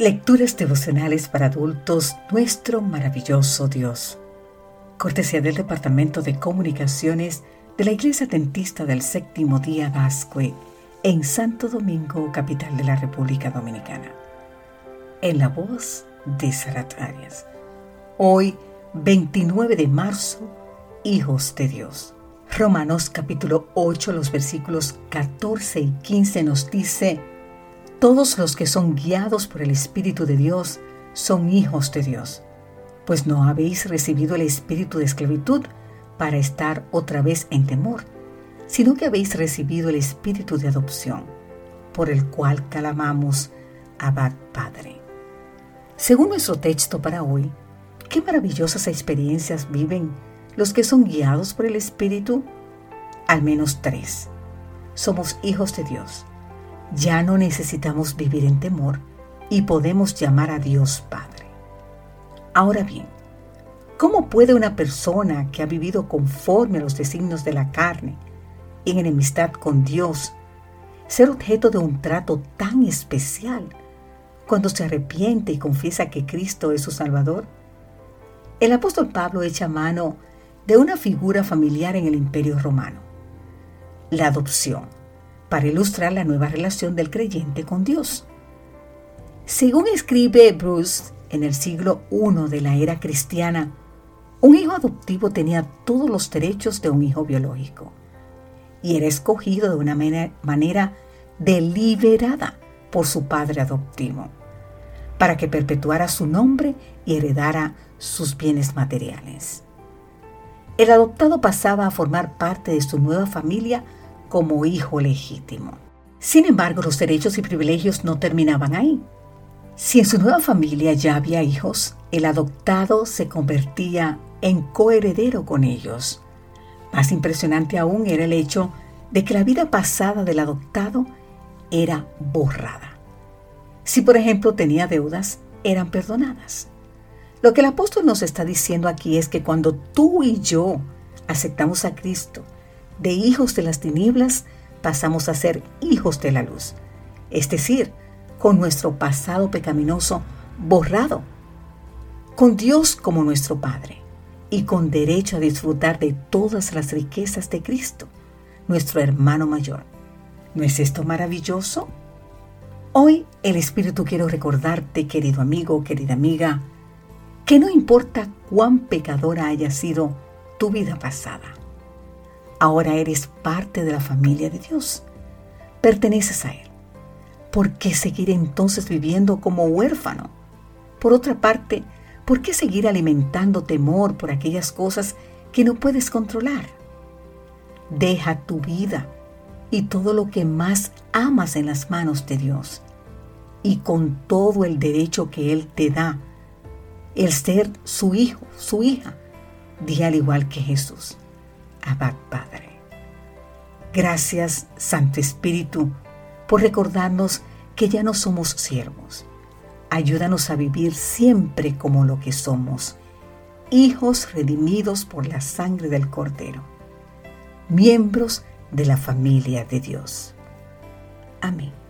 Lecturas devocionales para adultos, nuestro maravilloso Dios. Cortesía del Departamento de Comunicaciones de la Iglesia Dentista del Séptimo Día Gascue en Santo Domingo, capital de la República Dominicana. En la voz de Sarat Arias. Hoy, 29 de marzo, hijos de Dios. Romanos capítulo 8, los versículos 14 y 15 nos dice, todos los que son guiados por el Espíritu de Dios son hijos de Dios, pues no habéis recibido el espíritu de esclavitud para estar otra vez en temor, sino que habéis recibido el espíritu de adopción, por el cual clamamos Abad Padre. Según nuestro texto para hoy, qué maravillosas experiencias viven los que son guiados por el Espíritu. Al menos tres. Somos hijos de Dios ya no necesitamos vivir en temor y podemos llamar a Dios Padre. Ahora bien, ¿cómo puede una persona que ha vivido conforme a los designios de la carne, en enemistad con Dios, ser objeto de un trato tan especial cuando se arrepiente y confiesa que Cristo es su Salvador? El apóstol Pablo echa mano de una figura familiar en el imperio romano, la adopción para ilustrar la nueva relación del creyente con Dios. Según escribe Bruce en el siglo I de la era cristiana, un hijo adoptivo tenía todos los derechos de un hijo biológico y era escogido de una manera deliberada por su padre adoptivo, para que perpetuara su nombre y heredara sus bienes materiales. El adoptado pasaba a formar parte de su nueva familia como hijo legítimo. Sin embargo, los derechos y privilegios no terminaban ahí. Si en su nueva familia ya había hijos, el adoptado se convertía en coheredero con ellos. Más impresionante aún era el hecho de que la vida pasada del adoptado era borrada. Si por ejemplo tenía deudas, eran perdonadas. Lo que el apóstol nos está diciendo aquí es que cuando tú y yo aceptamos a Cristo de hijos de las tinieblas pasamos a ser hijos de la luz, es decir, con nuestro pasado pecaminoso borrado, con Dios como nuestro Padre y con derecho a disfrutar de todas las riquezas de Cristo, nuestro hermano mayor. ¿No es esto maravilloso? Hoy el Espíritu quiero recordarte, querido amigo, querida amiga, que no importa cuán pecadora haya sido tu vida pasada, Ahora eres parte de la familia de Dios. Perteneces a Él. ¿Por qué seguir entonces viviendo como huérfano? Por otra parte, ¿por qué seguir alimentando temor por aquellas cosas que no puedes controlar? Deja tu vida y todo lo que más amas en las manos de Dios y con todo el derecho que Él te da, el ser su hijo, su hija, di al igual que Jesús. Abad Padre. Gracias, Santo Espíritu, por recordarnos que ya no somos siervos. Ayúdanos a vivir siempre como lo que somos, hijos redimidos por la sangre del Cordero, miembros de la familia de Dios. Amén.